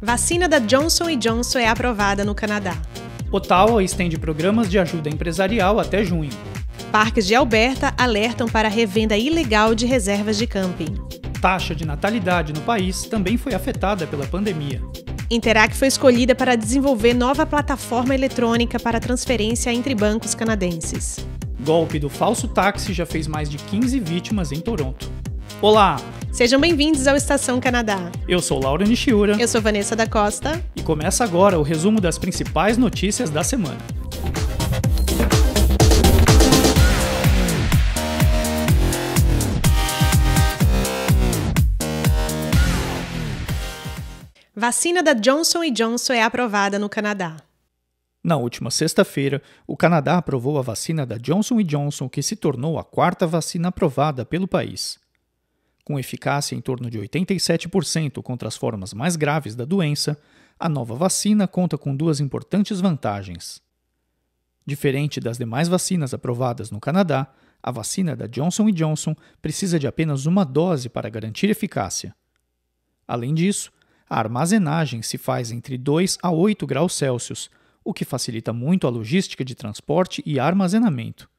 Vacina da Johnson Johnson é aprovada no Canadá. Ottawa estende programas de ajuda empresarial até junho. Parques de Alberta alertam para a revenda ilegal de reservas de camping. Taxa de natalidade no país também foi afetada pela pandemia. Interac foi escolhida para desenvolver nova plataforma eletrônica para transferência entre bancos canadenses. Golpe do falso táxi já fez mais de 15 vítimas em Toronto. Olá! Sejam bem-vindos ao Estação Canadá. Eu sou Laura Nishiura. Eu sou Vanessa da Costa. E começa agora o resumo das principais notícias da semana. Vacina da Johnson Johnson é aprovada no Canadá. Na última sexta-feira, o Canadá aprovou a vacina da Johnson Johnson, que se tornou a quarta vacina aprovada pelo país. Com eficácia em torno de 87% contra as formas mais graves da doença, a nova vacina conta com duas importantes vantagens. Diferente das demais vacinas aprovadas no Canadá, a vacina da Johnson Johnson precisa de apenas uma dose para garantir eficácia. Além disso, a armazenagem se faz entre 2 a 8 graus Celsius, o que facilita muito a logística de transporte e armazenamento.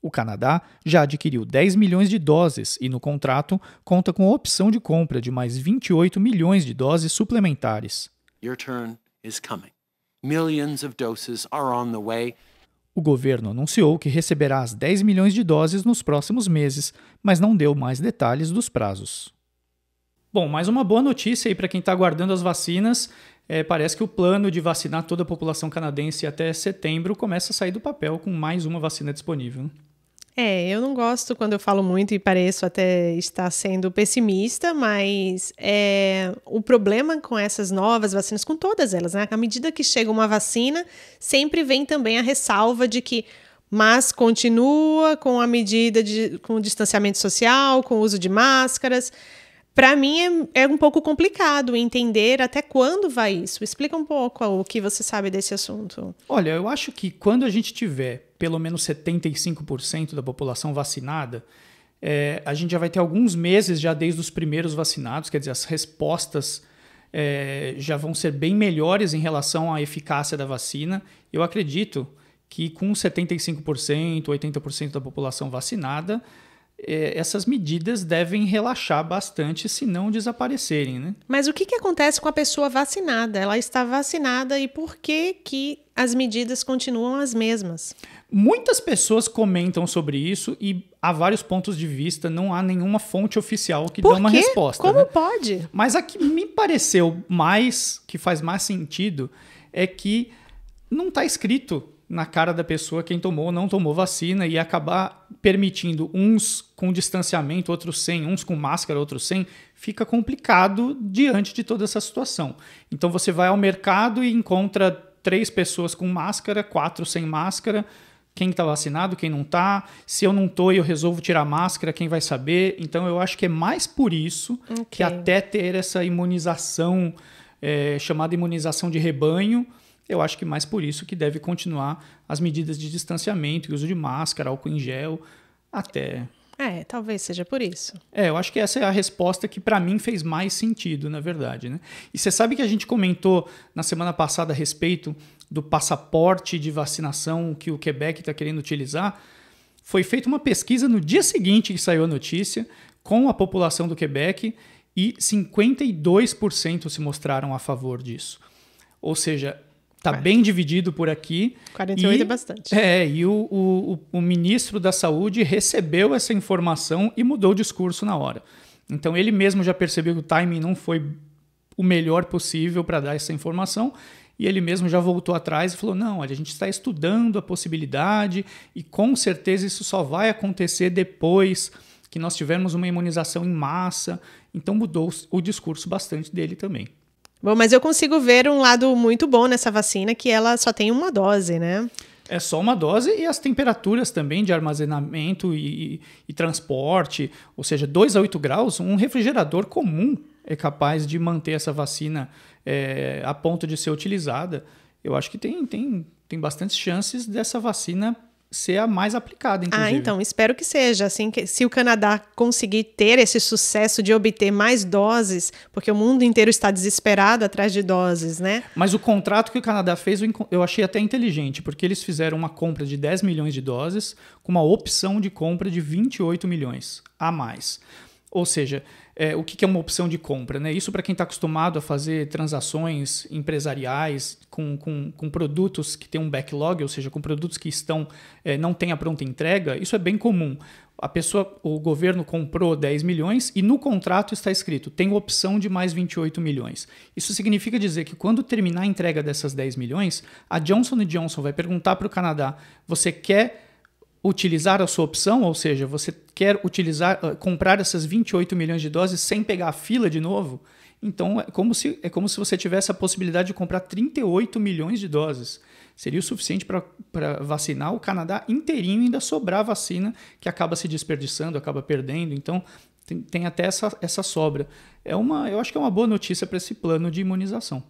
O Canadá já adquiriu 10 milhões de doses e, no contrato, conta com a opção de compra de mais 28 milhões de doses suplementares. O governo anunciou que receberá as 10 milhões de doses nos próximos meses, mas não deu mais detalhes dos prazos. Bom, mais uma boa notícia aí para quem está aguardando as vacinas. É, parece que o plano de vacinar toda a população canadense até setembro começa a sair do papel com mais uma vacina disponível. É, eu não gosto quando eu falo muito e pareço até estar sendo pessimista, mas é, o problema com essas novas vacinas, com todas elas, né? À medida que chega uma vacina, sempre vem também a ressalva de que mas continua com a medida de com o distanciamento social, com o uso de máscaras para mim é, é, um pouco complicado entender até quando vai isso. Explica um pouco o que você sabe desse assunto. Olha, eu acho que quando a gente tiver pelo menos 75% da população vacinada, é, a gente já vai ter alguns meses já desde os primeiros vacinados, quer dizer, as respostas é, já vão ser bem melhores em relação à eficácia da vacina. Eu acredito que com 75%, 80% da população vacinada, essas medidas devem relaxar bastante se não desaparecerem, né? Mas o que, que acontece com a pessoa vacinada? Ela está vacinada e por que, que as medidas continuam as mesmas? Muitas pessoas comentam sobre isso e há vários pontos de vista, não há nenhuma fonte oficial que por dê uma quê? resposta. Como né? pode? Mas a que me pareceu mais, que faz mais sentido, é que não está escrito na cara da pessoa quem tomou ou não tomou vacina e acabar permitindo uns com distanciamento, outros sem, uns com máscara, outros sem, fica complicado diante de toda essa situação. Então você vai ao mercado e encontra três pessoas com máscara, quatro sem máscara, quem está vacinado, quem não está. Se eu não estou e eu resolvo tirar máscara, quem vai saber? Então eu acho que é mais por isso okay. que até ter essa imunização, é, chamada imunização de rebanho, eu acho que mais por isso que deve continuar as medidas de distanciamento e uso de máscara, álcool em gel, até. É, talvez seja por isso. É, eu acho que essa é a resposta que para mim fez mais sentido, na verdade. Né? E você sabe que a gente comentou na semana passada a respeito do passaporte de vacinação que o Quebec está querendo utilizar? Foi feita uma pesquisa no dia seguinte que saiu a notícia com a população do Quebec e 52% se mostraram a favor disso. Ou seja, Está bem dividido por aqui. 48 e, é bastante. É, e o, o, o, ministro da Saúde recebeu essa informação e mudou o discurso na hora. Então ele mesmo já percebeu que o timing não foi o melhor possível para dar essa informação. E ele mesmo já voltou atrás e falou: não, olha, a gente está estudando a possibilidade e com certeza isso só vai acontecer depois que nós tivermos uma imunização em massa. Então mudou o discurso bastante dele também. Bom, mas eu consigo ver um lado muito bom nessa vacina, que ela só tem uma dose, né? É só uma dose e as temperaturas também de armazenamento e, e transporte, ou seja, 2 a 8 graus, um refrigerador comum é capaz de manter essa vacina é, a ponto de ser utilizada. Eu acho que tem, tem, tem bastantes chances dessa vacina ser a mais aplicada, Ah, inclusive. então, espero que seja. Assim, que, se o Canadá conseguir ter esse sucesso de obter mais doses, porque o mundo inteiro está desesperado atrás de doses, né? Mas o contrato que o Canadá fez eu achei até inteligente, porque eles fizeram uma compra de 10 milhões de doses com uma opção de compra de 28 milhões a mais. Ou seja, é, o que é uma opção de compra? Né? Isso para quem está acostumado a fazer transações empresariais com, com, com produtos que têm um backlog, ou seja, com produtos que estão é, não têm a pronta entrega, isso é bem comum. A pessoa, o governo comprou 10 milhões e no contrato está escrito tem opção de mais 28 milhões. Isso significa dizer que quando terminar a entrega dessas 10 milhões, a Johnson Johnson vai perguntar para o Canadá: você quer utilizar a sua opção, ou seja, você quer utilizar, uh, comprar essas 28 milhões de doses sem pegar a fila de novo? Então é como se, é como se você tivesse a possibilidade de comprar 38 milhões de doses. Seria o suficiente para vacinar o Canadá inteirinho e ainda sobrar vacina que acaba se desperdiçando, acaba perdendo. Então tem, tem até essa, essa sobra. É uma, eu acho que é uma boa notícia para esse plano de imunização.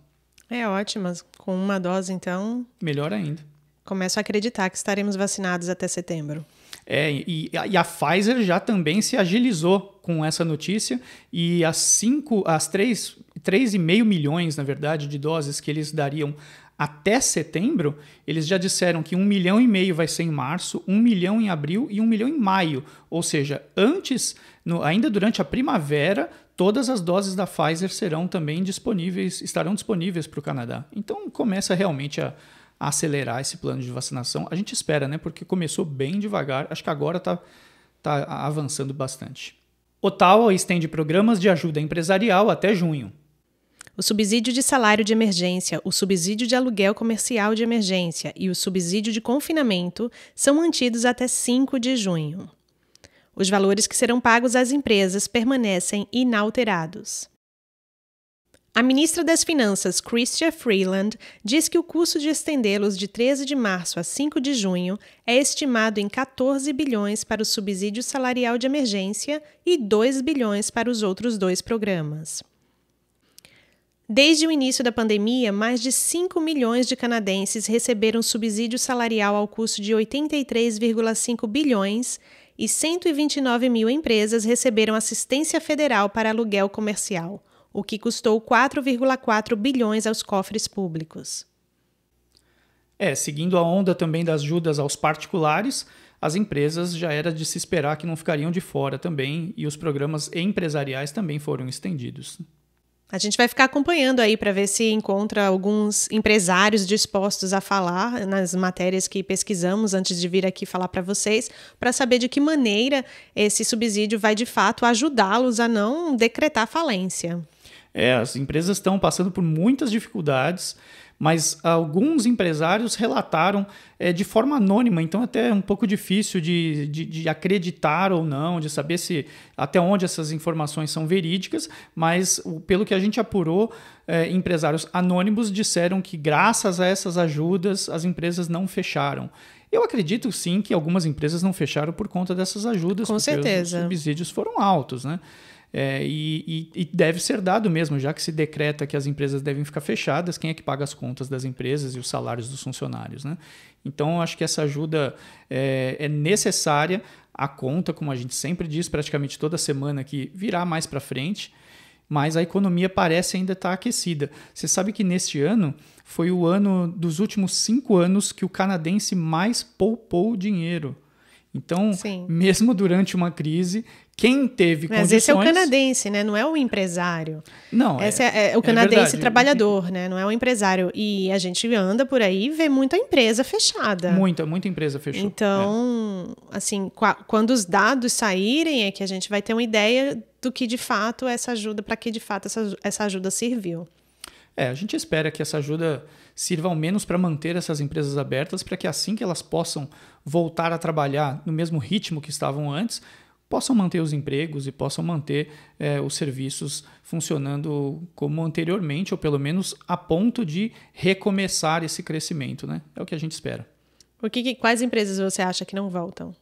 É ótimo. Com uma dose, então, Melhor ainda. Começo a acreditar que estaremos vacinados até setembro. É, e, e a Pfizer já também se agilizou com essa notícia e as cinco, as três, 3,5 milhões, na verdade, de doses que eles dariam até setembro, eles já disseram que um milhão e meio vai ser em março, um milhão em abril e um milhão em maio. Ou seja, antes, no, ainda durante a primavera, todas as doses da Pfizer serão também disponíveis, estarão disponíveis para o Canadá. Então começa realmente a acelerar esse plano de vacinação. A gente espera, né? Porque começou bem devagar. Acho que agora está tá avançando bastante. Ottawa estende programas de ajuda empresarial até junho. O subsídio de salário de emergência, o subsídio de aluguel comercial de emergência e o subsídio de confinamento são mantidos até 5 de junho. Os valores que serão pagos às empresas permanecem inalterados. A ministra das Finanças, Chrystia Freeland, diz que o custo de estendê-los de 13 de março a 5 de junho é estimado em 14 bilhões para o subsídio salarial de emergência e 2 bilhões para os outros dois programas. Desde o início da pandemia, mais de 5 milhões de canadenses receberam subsídio salarial ao custo de 83,5 bilhões e 129 mil empresas receberam assistência federal para aluguel comercial, o que custou 4,4 bilhões aos cofres públicos. É, seguindo a onda também das ajudas aos particulares, as empresas já era de se esperar que não ficariam de fora também e os programas empresariais também foram estendidos. A gente vai ficar acompanhando aí para ver se encontra alguns empresários dispostos a falar nas matérias que pesquisamos antes de vir aqui falar para vocês, para saber de que maneira esse subsídio vai de fato ajudá-los a não decretar falência. É, as empresas estão passando por muitas dificuldades, mas alguns empresários relataram é, de forma anônima, então até é um pouco difícil de, de, de, acreditar ou não, de saber se até onde essas informações são verídicas, mas pelo que a gente apurou, é, empresários anônimos disseram que graças a essas ajudas as empresas não fecharam. Eu acredito sim que algumas empresas não fecharam por conta dessas ajudas, Com porque certeza. os subsídios foram altos, né? É, e, e, e, deve ser dado mesmo, já que se decreta que as empresas devem ficar fechadas, quem é que paga as contas das empresas e os salários dos funcionários? Né? Então, acho que essa ajuda é, é, necessária. A conta, como a gente sempre diz, praticamente toda semana, que virá mais para frente, mas a economia parece ainda estar tá aquecida. Você sabe que neste ano foi o ano dos últimos cinco anos que o canadense mais poupou dinheiro. Então, Sim. mesmo durante uma crise, quem teve Mas condições... esse é o canadense, né? Não é o empresário. Não, Esse é, é, é o canadense verdade. trabalhador, né? Não é o empresário. E a gente anda por aí e vê muita empresa fechada. Muita, muita empresa fechou. Então, assim, quando os dados saírem, é que a gente vai ter uma ideia do que de fato essa ajuda, para que de fato essa, essa ajuda serviu. É, a gente espera que essa ajuda sirva ao menos para manter essas empresas abertas, para que assim que elas possam voltar a trabalhar no mesmo ritmo que estavam antes, possam manter os empregos e possam manter é, os serviços funcionando como anteriormente, ou pelo menos a ponto de recomeçar esse crescimento. Né? É o que a gente espera. O que, quais empresas você acha que não voltam?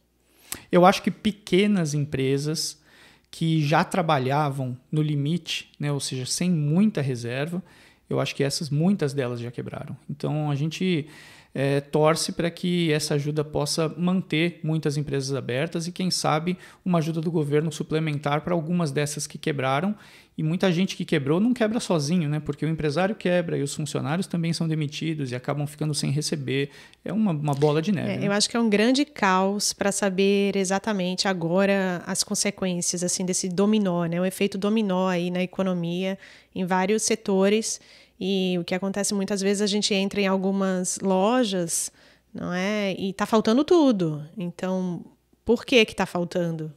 Eu acho que pequenas empresas que já trabalhavam no limite, né, ou seja, sem muita reserva, eu acho que essas, muitas delas já quebraram. Então a gente é, torce para que essa ajuda possa manter muitas empresas abertas e, quem sabe, uma ajuda do governo suplementar para algumas dessas que quebraram. E muita gente que quebrou não quebra sozinho, né? Porque o empresário quebra e os funcionários também são demitidos e acabam ficando sem receber. É uma, uma bola de neve. É, né? Eu acho que é um grande caos para saber exatamente agora as consequências assim desse dominó, né? O efeito dominó aí na economia em vários setores. E o que acontece muitas vezes a gente entra em algumas lojas, não é? E tá faltando tudo. Então, por que que tá faltando?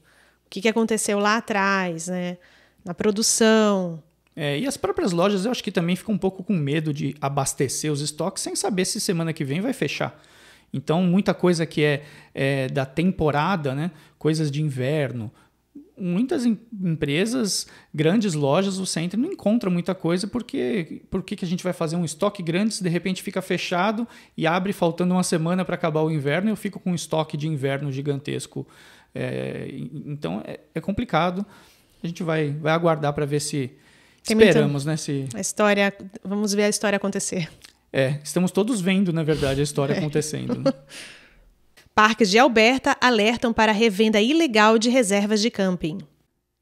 O que, que aconteceu lá atrás, né? Na produção. É, e as próprias lojas eu acho que também ficam um pouco com medo de abastecer os estoques sem saber se semana que vem vai fechar. Então, muita coisa que é, é da temporada, né? coisas de inverno, muitas em, empresas, grandes lojas, o centro não encontra muita coisa porque por que a gente vai fazer um estoque grande se de repente fica fechado e abre faltando uma semana para acabar o inverno e eu fico com um estoque de inverno gigantesco. É, então é, é, complicado. A gente vai, vai aguardar para ver se Tem esperamos, né? Se... A história, vamos ver a história acontecer. É, estamos todos vendo, na verdade, a história é. acontecendo. Né? Parques de Alberta alertam para a revenda ilegal de reservas de camping.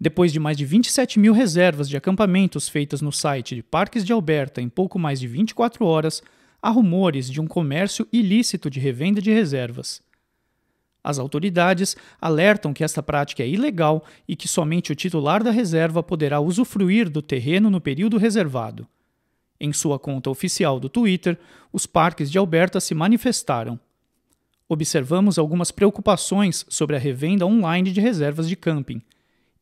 Depois de mais de 27 mil reservas de acampamentos feitas no site de Parques de Alberta em pouco mais de 24 horas, há rumores de um comércio ilícito de revenda de reservas. As autoridades alertam que esta prática é ilegal e que somente o titular da reserva poderá usufruir do terreno no período reservado. Em sua conta oficial do Twitter, os parques de Alberta se manifestaram observamos algumas preocupações sobre a revenda online de reservas de camping.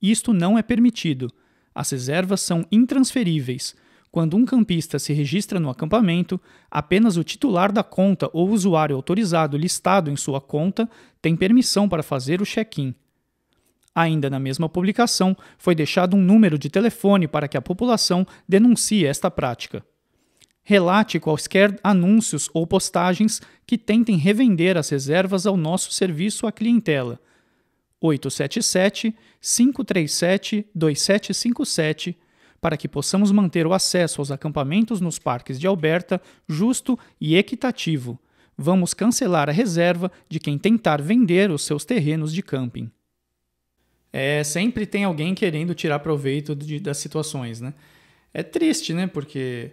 Isto não é permitido. As reservas são intransferíveis. Quando um campista se registra no acampamento, apenas o titular da conta ou usuário autorizado listado em sua conta tem permissão para fazer o check-in. Ainda na mesma publicação, foi deixado um número de telefone para que a população denuncie esta prática relate quaisquer anúncios ou postagens que tentem revender as reservas ao nosso serviço à clientela. 877-537-2757 para que possamos manter o acesso aos acampamentos nos parques de Alberta justo e equitativo. Vamos cancelar a reserva de quem tentar vender os seus terrenos de camping. É, sempre tem alguém querendo tirar proveito de, das situações, né? É triste, né? Porque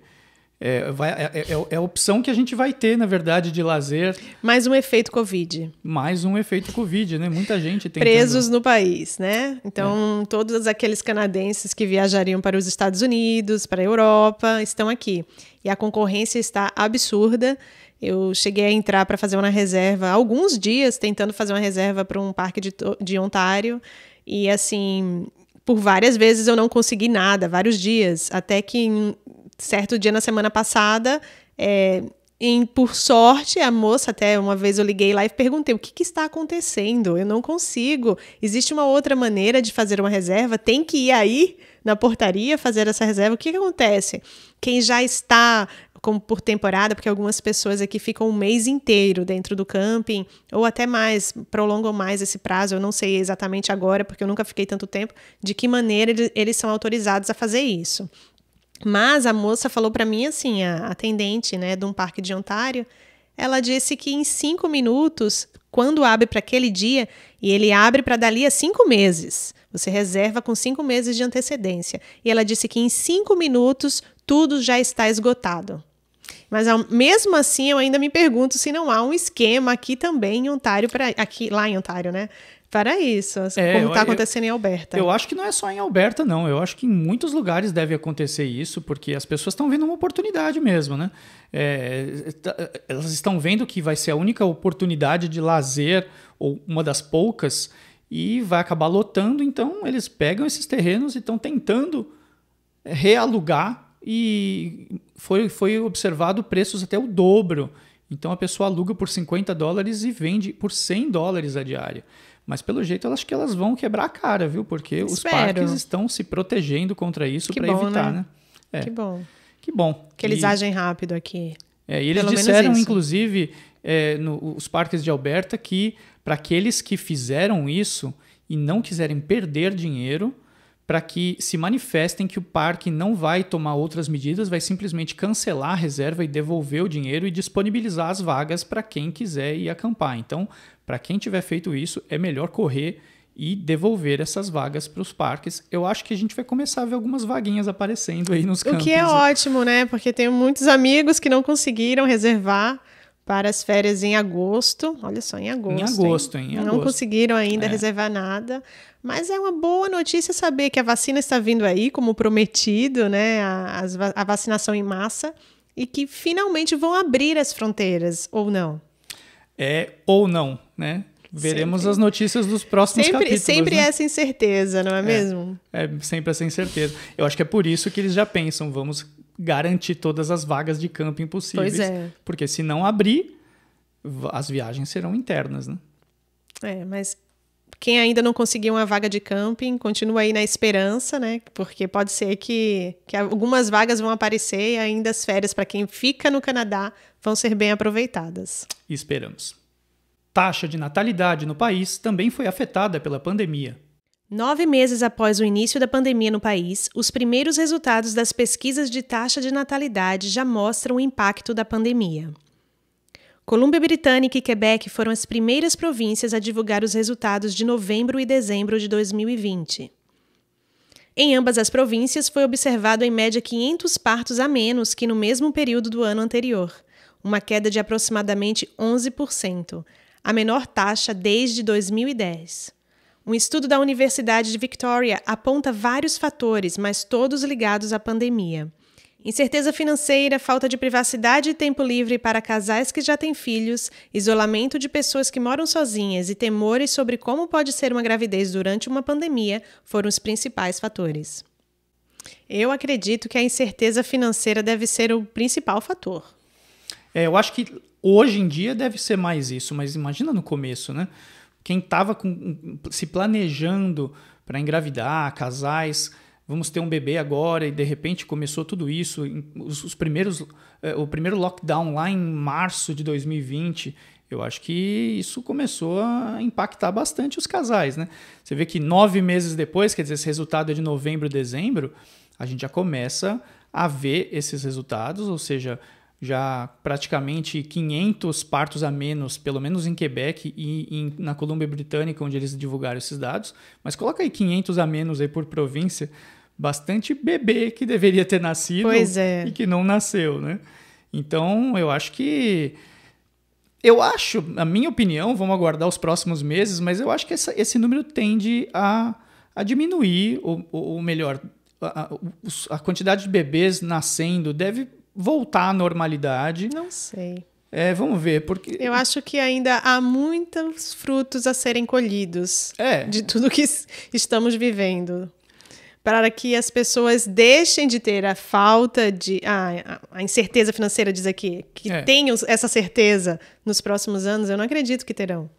é, vai, é, é, é, a opção que a gente vai ter, na verdade, de lazer. Mais um efeito Covid. Mais um efeito Covid, né? Muita gente tem. Presos no país, né? Então, é. todos aqueles canadenses que viajariam para os Estados Unidos, para a Europa, estão aqui. E a concorrência está absurda. Eu cheguei a entrar para fazer uma reserva alguns dias, tentando fazer uma reserva para um parque de, de Ontário. E assim, por várias vezes eu não consegui nada, vários dias, até que certo dia na semana passada, é, em, por sorte, a moça, até uma vez eu liguei lá e perguntei: o que, que, está acontecendo? Eu não consigo. Existe uma outra maneira de fazer uma reserva? Tem que ir aí na portaria fazer essa reserva? O que, que acontece? Quem já está como por temporada, porque algumas pessoas aqui ficam um mês inteiro dentro do camping, ou até mais, prolongam mais esse prazo, eu não sei exatamente agora, porque eu nunca fiquei tanto tempo, de que maneira eles são autorizados a fazer isso. Mas a moça falou para mim assim, a atendente, né, de um parque de Ontário, ela disse que em cinco minutos, quando abre para aquele dia, e ele abre para dali a cinco meses, você reserva com cinco meses de antecedência. E ela disse que em cinco minutos tudo já está esgotado. Mas mesmo assim, eu ainda me pergunto se não há um esquema aqui também em Ontário, para aqui lá em Ontário, né? Para isso, é, como está acontecendo em Alberta. Eu acho que não é só em Alberta, não. Eu acho que em muitos lugares deve acontecer isso, porque as pessoas estão vendo uma oportunidade mesmo, né? É, tá, elas estão vendo que vai ser a única oportunidade de lazer, ou uma das poucas, e vai acabar lotando, então eles pegam esses terrenos e estão tentando realugar, e foi, foi observado preços até o dobro. Então a pessoa aluga por 50 dólares e vende por 100 dólares a diária. Mas pelo jeito, eu acho que elas vão quebrar a cara, viu? Porque Espero. os parques estão se protegendo contra isso para evitar, né? né? É. Que bom. Que bom. Que eles e, agem rápido aqui. É, e eles Pelo disseram, inclusive, é, no, os parques de Alberta, que para aqueles que fizeram isso e não quiserem perder dinheiro, para que se manifestem que o parque não vai tomar outras medidas, vai simplesmente cancelar a reserva e devolver o dinheiro e disponibilizar as vagas para quem quiser ir acampar. Então, para quem tiver feito isso, é melhor correr e devolver essas vagas para os parques. Eu acho que a gente vai começar a ver algumas vaguinhas aparecendo aí nos campos. O que é ótimo, né? Porque tenho muitos amigos que não conseguiram reservar para as férias em agosto. Olha só, em agosto. Em agosto, hein? Em não agosto. conseguiram ainda é. reservar nada. Mas é uma boa notícia saber que a vacina está vindo aí, como prometido, né? A, a vacinação em massa. E que finalmente vão abrir as fronteiras, ou não? É, ou não, né? Veremos sempre. as notícias dos próximos sempre, capítulos. Sempre né? essa incerteza, não é, é, mesmo? É, sempre essa incerteza. Eu acho que é por isso que eles já pensam, vamos garantir todas as vagas de camping possíveis. Pois é. Porque se não abrir, as viagens serão internas, né? É, mas quem ainda não conseguiu uma vaga de camping, continua aí na esperança, né? Porque pode ser que, que algumas vagas vão aparecer e ainda as férias para quem fica no Canadá vão ser bem aproveitadas. Esperamos taxa de natalidade no país também foi afetada pela pandemia. Nove meses após o início da pandemia no país, os primeiros resultados das pesquisas de taxa de natalidade já mostram o impacto da pandemia. Colômbia Britânica e Quebec foram as primeiras províncias a divulgar os resultados de novembro e dezembro de 2020. Em ambas as províncias foi observado em média 500 partos a menos que no mesmo período do ano anterior, uma queda de aproximadamente 11%, a menor taxa desde 2010. Um estudo da Universidade de Victoria aponta vários fatores, mas todos ligados à pandemia. Incerteza financeira, falta de privacidade e tempo livre para casais que já têm filhos, isolamento de pessoas que moram sozinhas e temores sobre como pode ser uma gravidez durante uma pandemia foram os principais fatores. Eu acredito que a incerteza financeira deve ser o principal fator. É, eu acho que Hoje em dia deve ser mais isso, mas imagina no começo, né? Quem estava se planejando para engravidar, casais, vamos ter um bebê agora e de repente começou tudo isso, os, os primeiros, é, o primeiro lockdown lá em março de 2020, eu acho que isso começou a impactar bastante os casais, né? Você vê que nove meses depois, quer dizer, esse resultado é de novembro, dezembro, a gente já começa a ver esses resultados, ou seja, já praticamente 500 partos a menos, pelo menos em Quebec e em, na Colômbia Britânica, onde eles divulgaram esses dados. Mas coloca aí 500 a menos aí por província, bastante bebê que deveria ter nascido é. e que não nasceu, né? Então, eu acho que eu acho, na minha opinião, vamos aguardar os próximos meses, mas eu acho que essa, esse número tende a, a diminuir, ou, ou melhor, a, a, a quantidade de bebês nascendo deve voltar à normalidade. Não sei. É, vamos ver, porque. Eu acho que ainda há muitos frutos a serem colhidos é. de tudo que estamos vivendo. Para que as pessoas deixem de ter a falta de. Ah, a incerteza financeira diz aqui. Que é. tenham essa certeza nos próximos anos, eu não acredito que terão.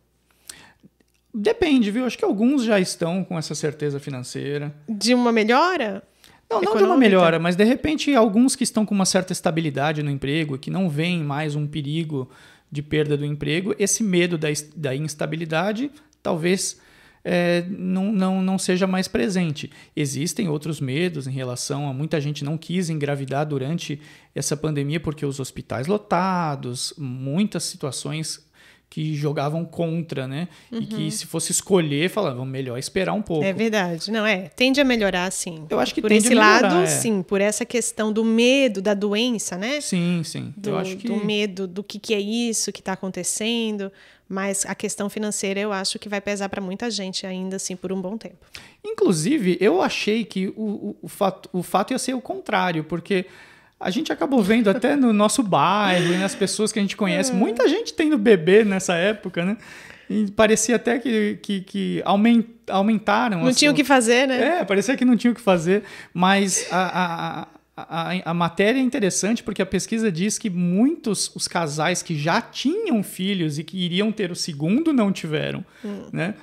Depende, viu? Acho que alguns já estão com essa certeza financeira. De uma melhora? Não, não de uma melhora, mas de repente alguns que estão com uma certa estabilidade no emprego, que não veem mais um perigo de perda do emprego, esse medo da, da instabilidade talvez é, não, não, não seja mais presente. Existem outros medos em relação a muita gente não quis engravidar durante essa pandemia porque os hospitais lotados, muitas situações que jogavam contra, né? Uhum. E que uhum. se fosse escolher, falavam melhor esperar um pouco. É verdade. Não, é. Tende a melhorar, sim. Eu acho que por esse melhorar, lado, é. sim. Por essa questão do medo da doença, né? Sim, sim. Do, eu acho que... do medo do que, que é isso que está acontecendo. Mas a questão financeira eu acho que vai pesar para muita gente ainda assim por um bom tempo. Inclusive, eu achei que o, o, o, fato, o fato ia ser o contrário, porque a gente acabou vendo até no nosso bairro e nas pessoas que a gente conhece, é. muita gente tendo bebê nessa época, né? E parecia até que, que, que aumentaram. Não tinha o que fazer, né? É, parecia que não tinha o que fazer. Mas a, a, a, a, matéria é interessante porque a pesquisa diz que muitos os casais que já tinham filhos e que iriam ter o segundo não tiveram, hum. né?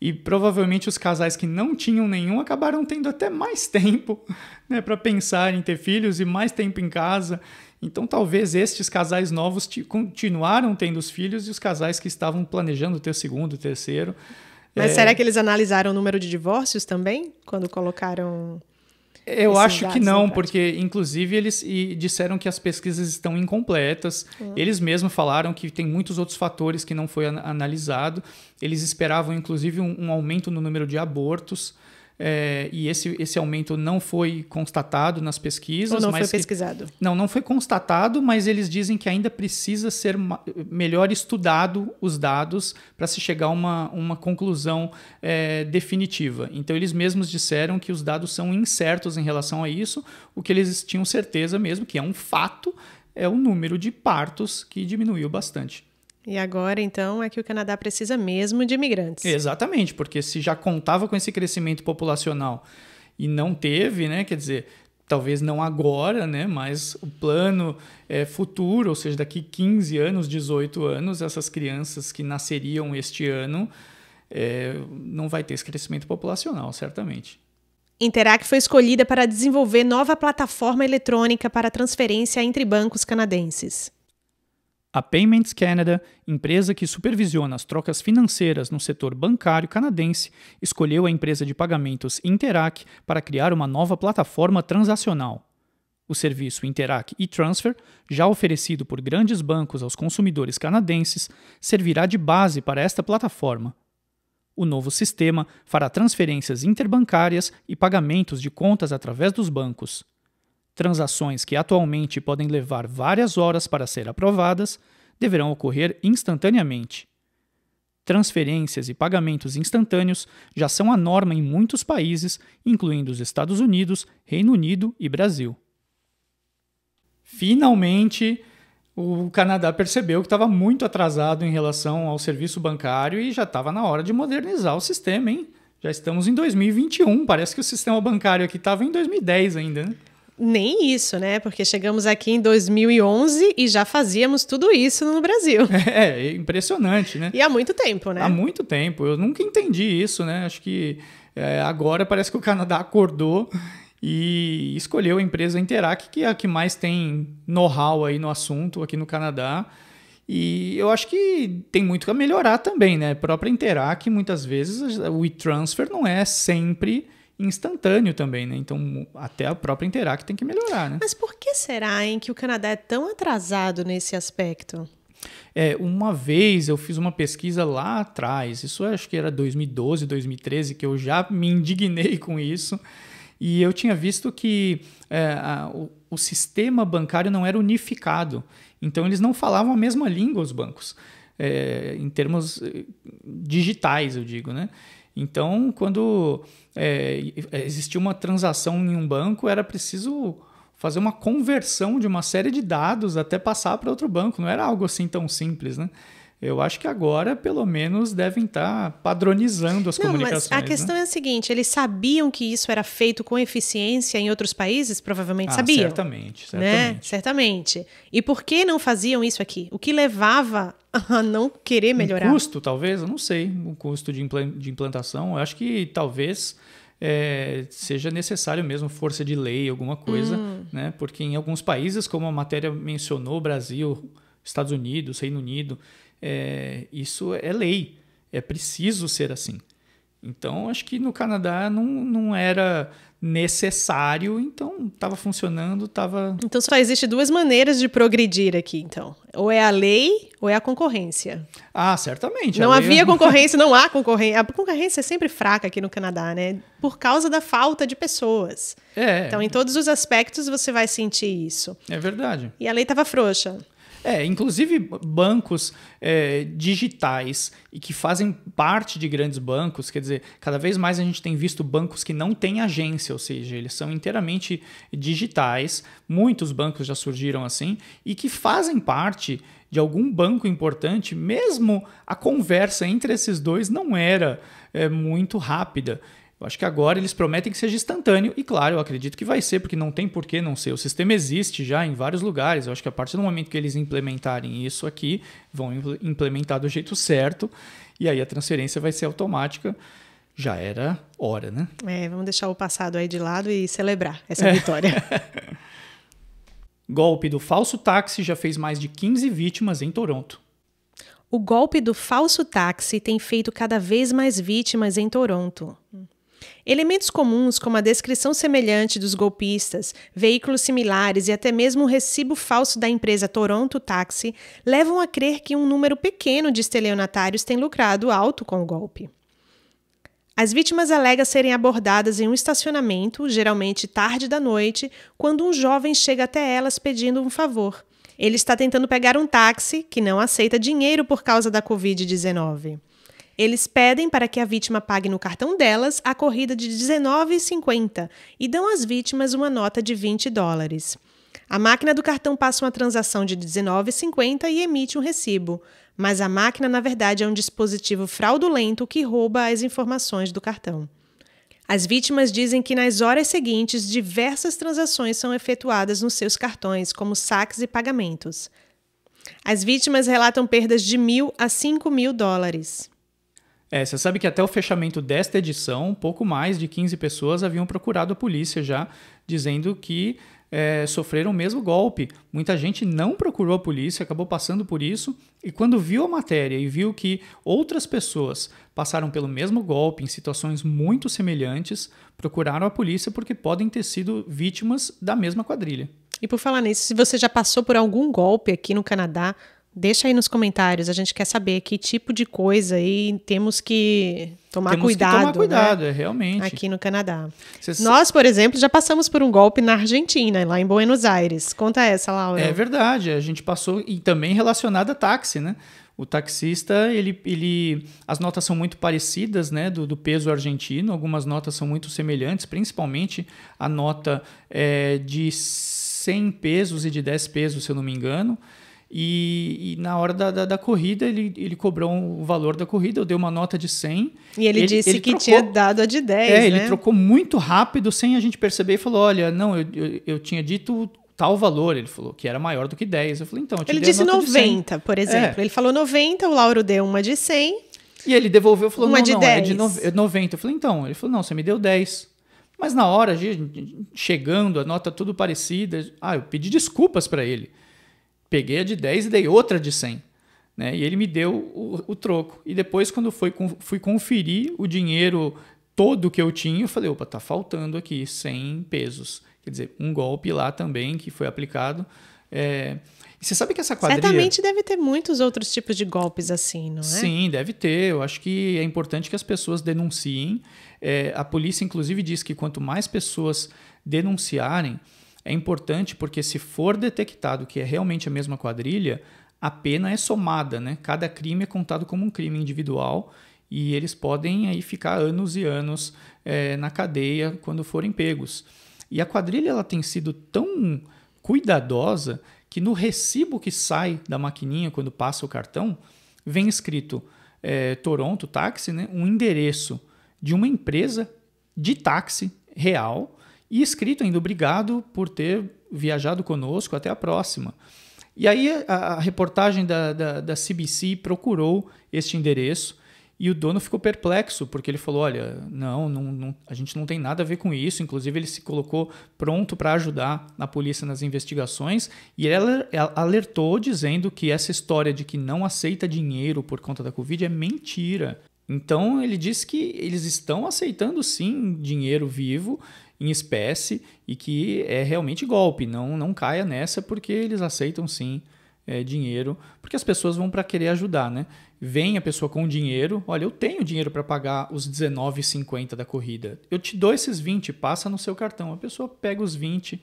E provavelmente os casais que não tinham nenhum acabaram tendo até mais tempo né, para pensar em ter filhos e mais tempo em casa. Então, talvez estes casais novos continuaram tendo os filhos e os casais que estavam planejando ter o segundo, terceiro, Mas é... será que eles analisaram o número de divórcios também quando colocaram eu acho que não, porque inclusive eles disseram que as pesquisas estão incompletas. Uhum. Eles mesmos falaram que tem muitos outros fatores que não foi analisado. Eles esperavam inclusive um, um aumento no número de abortos é, e esse, esse aumento não foi constatado nas pesquisas. Ou não foi pesquisado? Que, não, não foi constatado, mas eles dizem que ainda precisa ser melhor estudado os dados para se chegar a uma, uma conclusão é, definitiva. Então, eles mesmos disseram que os dados são incertos em relação a isso. O que eles tinham certeza mesmo, que é um fato, é o número de partos que diminuiu bastante. E agora, então, é que o Canadá precisa mesmo de imigrantes. Exatamente, porque se já contava com esse crescimento populacional e não teve, né? Quer dizer, talvez não agora, né? Mas o plano é, futuro, ou seja, daqui 15 anos, 18 anos, essas crianças que nasceriam este ano é, não vai ter esse crescimento populacional, certamente. Interac foi escolhida para desenvolver nova plataforma eletrônica para transferência entre bancos canadenses. A Payments Canada, empresa que supervisiona as trocas financeiras no setor bancário canadense, escolheu a empresa de pagamentos Interac para criar uma nova plataforma transacional. O serviço Interac e-Transfer, já oferecido por grandes bancos aos consumidores canadenses, servirá de base para esta plataforma. O novo sistema fará transferências interbancárias e pagamentos de contas através dos bancos. Transações que atualmente podem levar várias horas para ser aprovadas deverão ocorrer instantaneamente. Transferências e pagamentos instantâneos já são a norma em muitos países, incluindo os Estados Unidos, Reino Unido e Brasil. Finalmente, o Canadá percebeu que estava muito atrasado em relação ao serviço bancário e já estava na hora de modernizar o sistema, hein? Já estamos em 2021, parece que o sistema bancário aqui estava em 2010 ainda, né? Nem isso, né? Porque chegamos aqui em 2011 e já fazíamos tudo isso no Brasil. É, é impressionante, né? E há muito tempo, né? Há muito tempo. Eu nunca entendi isso, né? Acho que é, agora parece que o Canadá acordou e escolheu a empresa Interac, que é a que mais tem know-how aí no assunto aqui no Canadá. E eu acho que tem muito a melhorar também, né? A própria Interac, muitas vezes, o e-transfer não é sempre instantâneo também, né? Então, até a própria Interac tem que melhorar, né? Mas por que será em que o Canadá é tão atrasado nesse aspecto? É, uma vez eu fiz uma pesquisa lá atrás, isso acho que era 2012, 2013, que eu já me indignei com isso, e eu tinha visto que é, a, o, o sistema bancário não era unificado, então eles não falavam a mesma língua, os bancos, é, em termos eh, digitais, eu digo, né? Então, quando é, existia uma transação em um banco, era preciso fazer uma conversão de uma série de dados até passar para outro banco. Não era algo assim tão simples, né? Eu acho que agora, pelo menos, devem estar padronizando as Não, comunicações. Mas a questão né? é a seguinte: eles sabiam que isso era feito com eficiência em outros países? Provavelmente ah, sabiam. Certamente, né? certamente. Né? Certamente. E por que não faziam isso aqui? O que levava a não querer melhorar? O custo, talvez, eu não sei. O custo de implantação. Eu acho que talvez. É, seja necessário mesmo força de lei, alguma coisa, hum. né? Porque em alguns países, como a matéria mencionou, Brasil, Estados Unidos, Reino Unido, é, isso é lei, é preciso ser assim. Então, acho que no Canadá não, não era necessário, então estava funcionando, estava. Então só existe duas maneiras de progredir aqui, então. Ou é a lei ou é a concorrência. Ah, certamente. Não havia concorrência, não há concorrência. A concorrência é sempre fraca aqui no Canadá, né? Por causa da falta de pessoas. É. Então, em todos os aspectos você vai sentir isso. É verdade. E a lei estava frouxa. É, inclusive bancos é, digitais e que fazem parte de grandes bancos, quer dizer, cada vez mais a gente tem visto bancos que não têm agência, ou seja, eles são inteiramente digitais, muitos bancos já surgiram assim, e que fazem parte de algum banco importante, mesmo a conversa entre esses dois não era é, muito rápida. Eu acho que agora eles prometem que seja instantâneo e, claro, eu acredito que vai ser, porque não tem por que não ser. O sistema existe já em vários lugares. Eu acho que a partir do momento que eles implementarem isso aqui, vão implementar do jeito certo e aí a transferência vai ser automática. Já era hora, né? É, vamos deixar o passado aí de lado e celebrar essa é. vitória. Golpe do falso táxi já fez mais de 15 vítimas em Toronto. O golpe do falso táxi tem feito cada vez mais vítimas em Toronto. Elementos comuns, como a descrição semelhante dos golpistas, veículos similares e até mesmo o recibo falso da empresa Toronto Taxi, levam a crer que um número pequeno de estelionatários tem lucrado alto com o golpe. As vítimas alegam serem abordadas em um estacionamento, geralmente tarde da noite, quando um jovem chega até elas pedindo um favor. Ele está tentando pegar um táxi que não aceita dinheiro por causa da Covid-19. Eles pedem para que a vítima pague no cartão delas a corrida de R$19,50 e dão às vítimas uma nota de 20 dólares. A máquina do cartão passa uma transação de R$19,50 e emite um recibo, mas a máquina, na verdade, é um dispositivo fraudulento que rouba as informações do cartão. As vítimas dizem que nas horas seguintes diversas transações são efetuadas nos seus cartões, como saques e pagamentos. As vítimas relatam perdas de mil a cinco mil dólares. É, você sabe que até o fechamento desta edição, pouco mais de 15 pessoas haviam procurado a polícia já, dizendo que é, sofreram o mesmo golpe. Muita gente não procurou a polícia, acabou passando por isso, e quando viu a matéria e viu que outras pessoas passaram pelo mesmo golpe em situações muito semelhantes, procuraram a polícia porque podem ter sido vítimas da mesma quadrilha. E por falar nisso, se você já passou por algum golpe aqui no Canadá, Deixa aí nos comentários, a gente quer saber que tipo de coisa aí temos que tomar temos cuidado. Que tomar cuidado, né? é realmente. Aqui no Canadá. Nós, por exemplo, já passamos por um golpe na Argentina, lá em Buenos Aires. Conta essa, Laura. É verdade, a gente passou e também relacionado a táxi, né? O taxista, ele, ele, as notas são muito parecidas, né, do, do peso argentino. Algumas notas são muito semelhantes, principalmente a nota é, de 100 pesos e de 10 pesos, se eu não me engano. E, e, na hora da, da, da, corrida, ele, ele cobrou o valor da corrida, eu dei uma nota de 100. E ele, ele disse ele que trocou, tinha dado a de 10. É, né? ele trocou muito rápido, sem a gente perceber, e falou: Olha, não, eu, eu, eu, tinha dito tal valor. Ele falou que era maior do que 10. Eu falei: Então, eu te Ele disse 90, por exemplo. É. Ele falou 90, o Lauro deu uma de 100. E ele devolveu e falou: uma Não, de não, 10. é de 90. É eu falei: Então, ele falou: Não, você me deu 10. Mas na hora, chegando, a nota tudo parecida, ah, eu pedi desculpas para ele peguei a de 10 e dei outra de 100. Né? E ele me deu o, o troco. E depois, quando foi, fui conferir o dinheiro todo que eu tinha, eu falei, opa, tá faltando aqui 100 pesos. Quer dizer, um golpe lá também que foi aplicado. É... E você sabe que essa quadrilha... Certamente deve ter muitos outros tipos de golpes assim, não é? Sim, deve ter. Eu acho que é importante que as pessoas denunciem. É, a polícia, inclusive, diz que quanto mais pessoas denunciarem, é importante porque se for detectado que é realmente a mesma quadrilha, a pena é somada, né? Cada crime é contado como um crime individual e eles podem aí ficar anos e anos é, na cadeia quando forem pegos. E a quadrilha ela tem sido tão cuidadosa que no recibo que sai da maquininha quando passa o cartão vem escrito é, Toronto Táxi, né? Um endereço de uma empresa de táxi real e escrito ainda, obrigado por ter viajado conosco, até a próxima. E aí a, a reportagem da, da, da, CBC procurou este endereço e o dono ficou perplexo, porque ele falou: olha, não, não, não, a gente não tem nada a ver com isso. Inclusive, ele se colocou pronto para ajudar na polícia nas investigações e ela alertou dizendo que essa história de que não aceita dinheiro por conta da Covid é mentira. Então ele disse que eles estão aceitando sim dinheiro vivo em espécie e que é realmente golpe. Não, não caia nessa porque eles aceitam sim é, dinheiro, porque as pessoas vão para querer ajudar, né? Vem a pessoa com dinheiro, olha, eu tenho dinheiro para pagar os R$19,50 da corrida. Eu te dou esses 20, passa no seu cartão. A pessoa pega os 20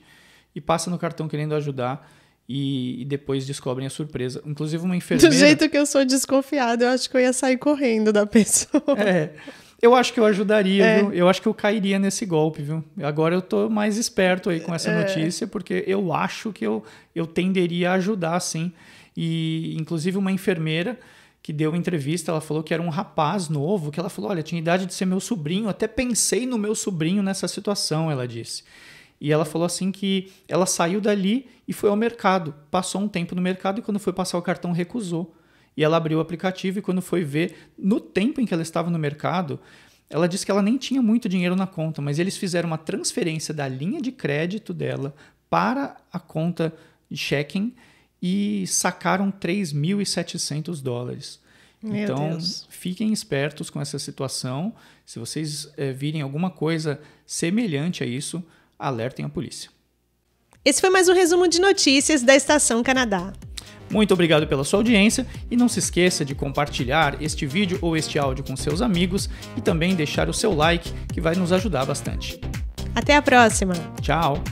e passa no cartão querendo ajudar. E, depois descobrem a surpresa. Inclusive, uma enfermeira. Do jeito que eu sou desconfiado, eu acho que eu ia sair correndo da pessoa. É. Eu acho que eu ajudaria, é. viu? Eu acho que eu cairia nesse golpe, viu? Agora eu tô mais esperto aí com essa é. notícia, porque eu acho que eu, eu tenderia a ajudar, sim. E, inclusive, uma enfermeira que deu entrevista, ela falou que era um rapaz novo, que ela falou, olha, tinha idade de ser meu sobrinho, até pensei no meu sobrinho nessa situação, ela disse. E ela falou assim que ela saiu dali e foi ao mercado, passou um tempo no mercado e quando foi passar o cartão recusou. E ela abriu o aplicativo e quando foi ver, no tempo em que ela estava no mercado, ela disse que ela nem tinha muito dinheiro na conta, mas eles fizeram uma transferência da linha de crédito dela para a conta de checking e sacaram 3.700 dólares. Meu então, Deus. fiquem espertos com essa situação. Se vocês é, virem alguma coisa semelhante a isso, alertem a polícia. Esse foi mais um resumo de notícias da Estação Canadá. Muito obrigado pela sua audiência e não se esqueça de compartilhar este vídeo ou este áudio com seus amigos e também deixar o seu like, que vai nos ajudar bastante. Até a próxima! Tchau!